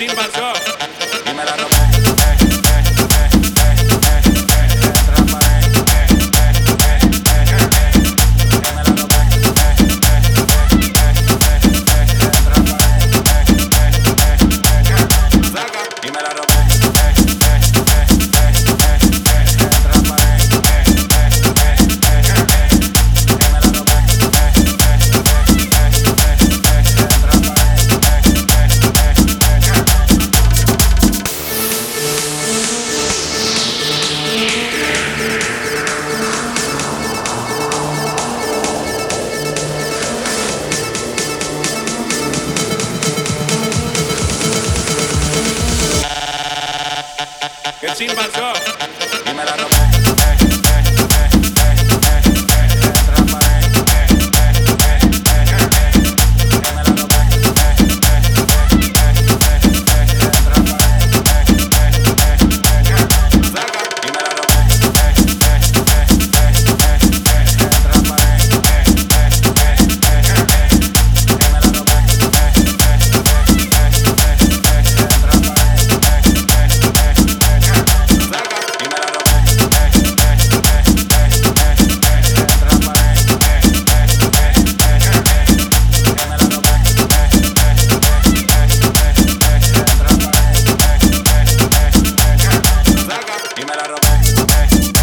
La robé. Sin pasar. Y me la robé. hey.